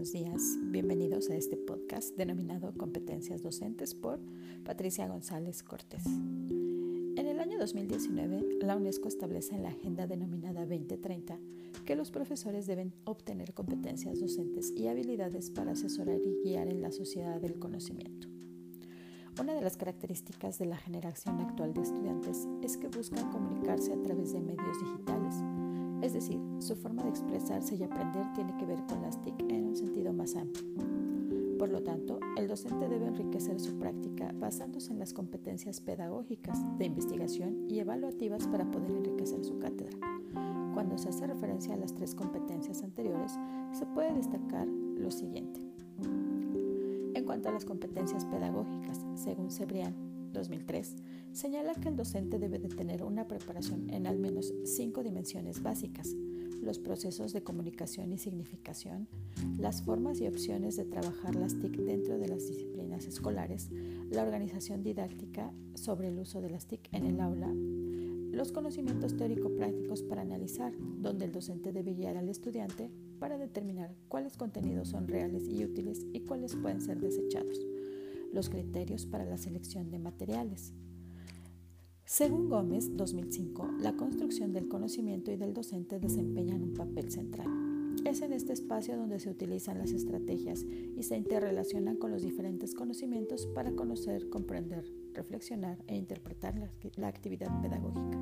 buenos días. Bienvenidos a este podcast denominado Competencias Docentes por Patricia González Cortés. En el año 2019, la UNESCO establece en la agenda denominada 2030 que los profesores deben obtener competencias docentes y habilidades para asesorar y guiar en la sociedad del conocimiento. Una de las características de la generación actual de estudiantes es que buscan comunicarse a través de medios digitales es decir, su forma de expresarse y aprender tiene que ver con las TIC en un sentido más amplio. Por lo tanto, el docente debe enriquecer su práctica basándose en las competencias pedagógicas, de investigación y evaluativas para poder enriquecer su cátedra. Cuando se hace referencia a las tres competencias anteriores, se puede destacar lo siguiente. En cuanto a las competencias pedagógicas, según Cebrián, 2003, señala que el docente debe de tener una preparación en al menos cinco dimensiones básicas, los procesos de comunicación y significación, las formas y opciones de trabajar las TIC dentro de las disciplinas escolares, la organización didáctica sobre el uso de las TIC en el aula, los conocimientos teórico-prácticos para analizar, donde el docente debe guiar al estudiante para determinar cuáles contenidos son reales y útiles y cuáles pueden ser desechados los criterios para la selección de materiales. Según Gómez, 2005, la construcción del conocimiento y del docente desempeñan un papel central. Es en este espacio donde se utilizan las estrategias y se interrelacionan con los diferentes conocimientos para conocer, comprender, reflexionar e interpretar la, la actividad pedagógica.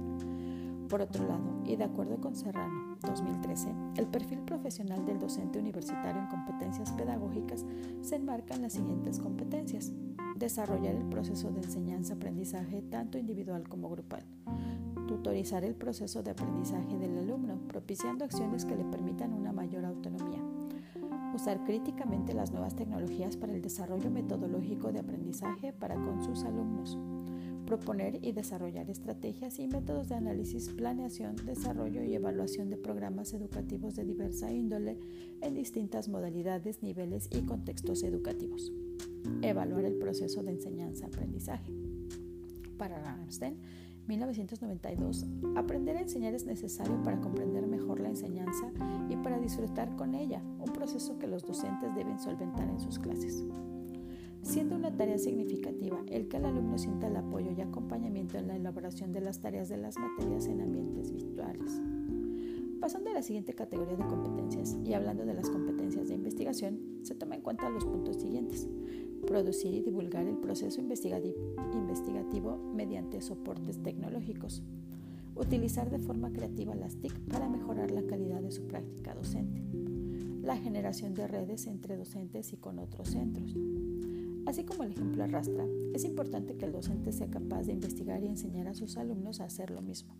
Por otro lado, y de acuerdo con Serrano, 2013, el perfil profesional del docente universitario en competencias pedagógicas se enmarca en las siguientes competencias. Desarrollar el proceso de enseñanza-aprendizaje tanto individual como grupal. Tutorizar el proceso de aprendizaje del alumno, propiciando acciones que le permitan una mayor autonomía. Usar críticamente las nuevas tecnologías para el desarrollo metodológico de aprendizaje para con sus alumnos proponer y desarrollar estrategias y métodos de análisis, planeación, desarrollo y evaluación de programas educativos de diversa índole en distintas modalidades, niveles y contextos educativos. Evaluar el proceso de enseñanza-aprendizaje. Para Ramstein, 1992, aprender a enseñar es necesario para comprender mejor la enseñanza y para disfrutar con ella, un proceso que los docentes deben solventar en sus clases siendo una tarea significativa el que el alumno sienta el apoyo y acompañamiento en la elaboración de las tareas de las materias en ambientes virtuales. Pasando a la siguiente categoría de competencias y hablando de las competencias de investigación, se toma en cuenta los puntos siguientes. Producir y divulgar el proceso investigativo mediante soportes tecnológicos. Utilizar de forma creativa las TIC para mejorar la calidad de su práctica docente. La generación de redes entre docentes y con otros centros Así como el ejemplo arrastra, es importante que el docente sea capaz de investigar y enseñar a sus alumnos a hacer lo mismo.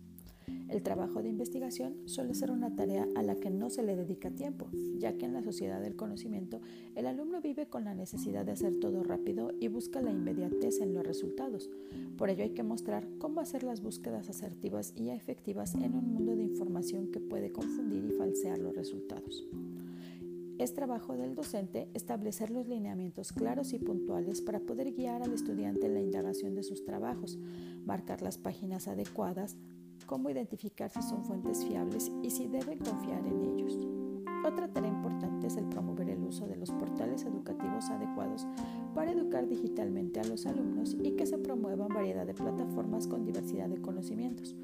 El trabajo de investigación suele ser una tarea a la que no se le dedica tiempo, ya que en la sociedad del conocimiento el alumno vive con la necesidad de hacer todo rápido y busca la inmediatez en los resultados. Por ello hay que mostrar cómo hacer las búsquedas asertivas y efectivas en un mundo de información que puede confundir y falsear los resultados. Es trabajo del docente establecer los lineamientos claros y puntuales para poder guiar al estudiante en la indagación de sus trabajos, marcar las páginas adecuadas, cómo identificar si son fuentes fiables y si deben confiar en ellos. Otra tarea importante es el promover el uso de los portales educativos adecuados para educar digitalmente a los alumnos y que se promuevan variedad de plataformas con diversidad de conocimientos,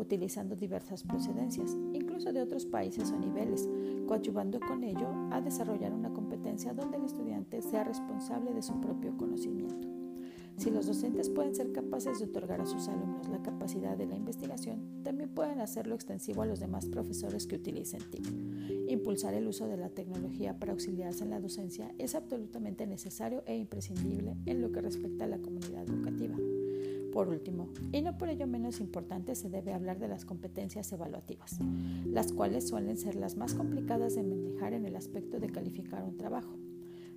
utilizando diversas procedencias, incluso de otros países o niveles, coadyuvando con ello a desarrollar una competencia donde el estudiante sea responsable de su propio conocimiento. Si los docentes pueden ser capaces de otorgar a sus alumnos la capacidad de la investigación, también pueden hacerlo extensivo a los demás profesores que utilicen TIC. Impulsar el uso de la tecnología para auxiliarse en la docencia es absolutamente necesario e imprescindible en lo que respecta a la comunidad educativa. Por último, y no por ello menos importante, se debe hablar de las competencias evaluativas, las cuales suelen ser las más complicadas de manejar en el aspecto de calificar un trabajo.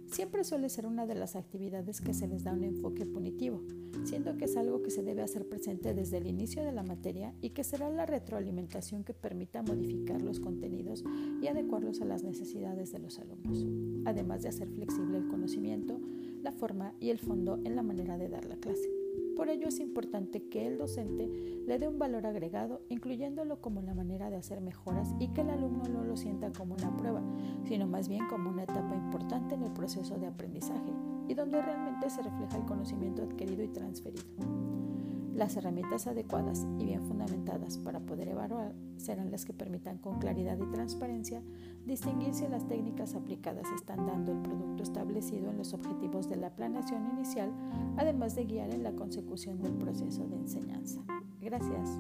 Siempre suele ser una de las actividades que se les da un enfoque punitivo, siendo que es algo que se debe hacer presente desde el inicio de la materia y que será la retroalimentación que permita modificar los contenidos y adecuarlos a las necesidades de los alumnos, además de hacer flexible el conocimiento, la forma y el fondo en la manera de dar la clase. Por ello es importante que el docente le dé un valor agregado, incluyéndolo como la manera de hacer mejoras y que el alumno no lo sienta como una prueba, sino más bien como una etapa importante en el proceso de aprendizaje y donde realmente se refleja el conocimiento adquirido y transferido. Las herramientas adecuadas y bien fundamentadas para poder evaluar serán las que permitan con claridad y transparencia distinguir si las técnicas aplicadas están dando el producto establecido en los objetivos de la planeación inicial, además de guiar en la consecución del proceso de enseñanza. Gracias.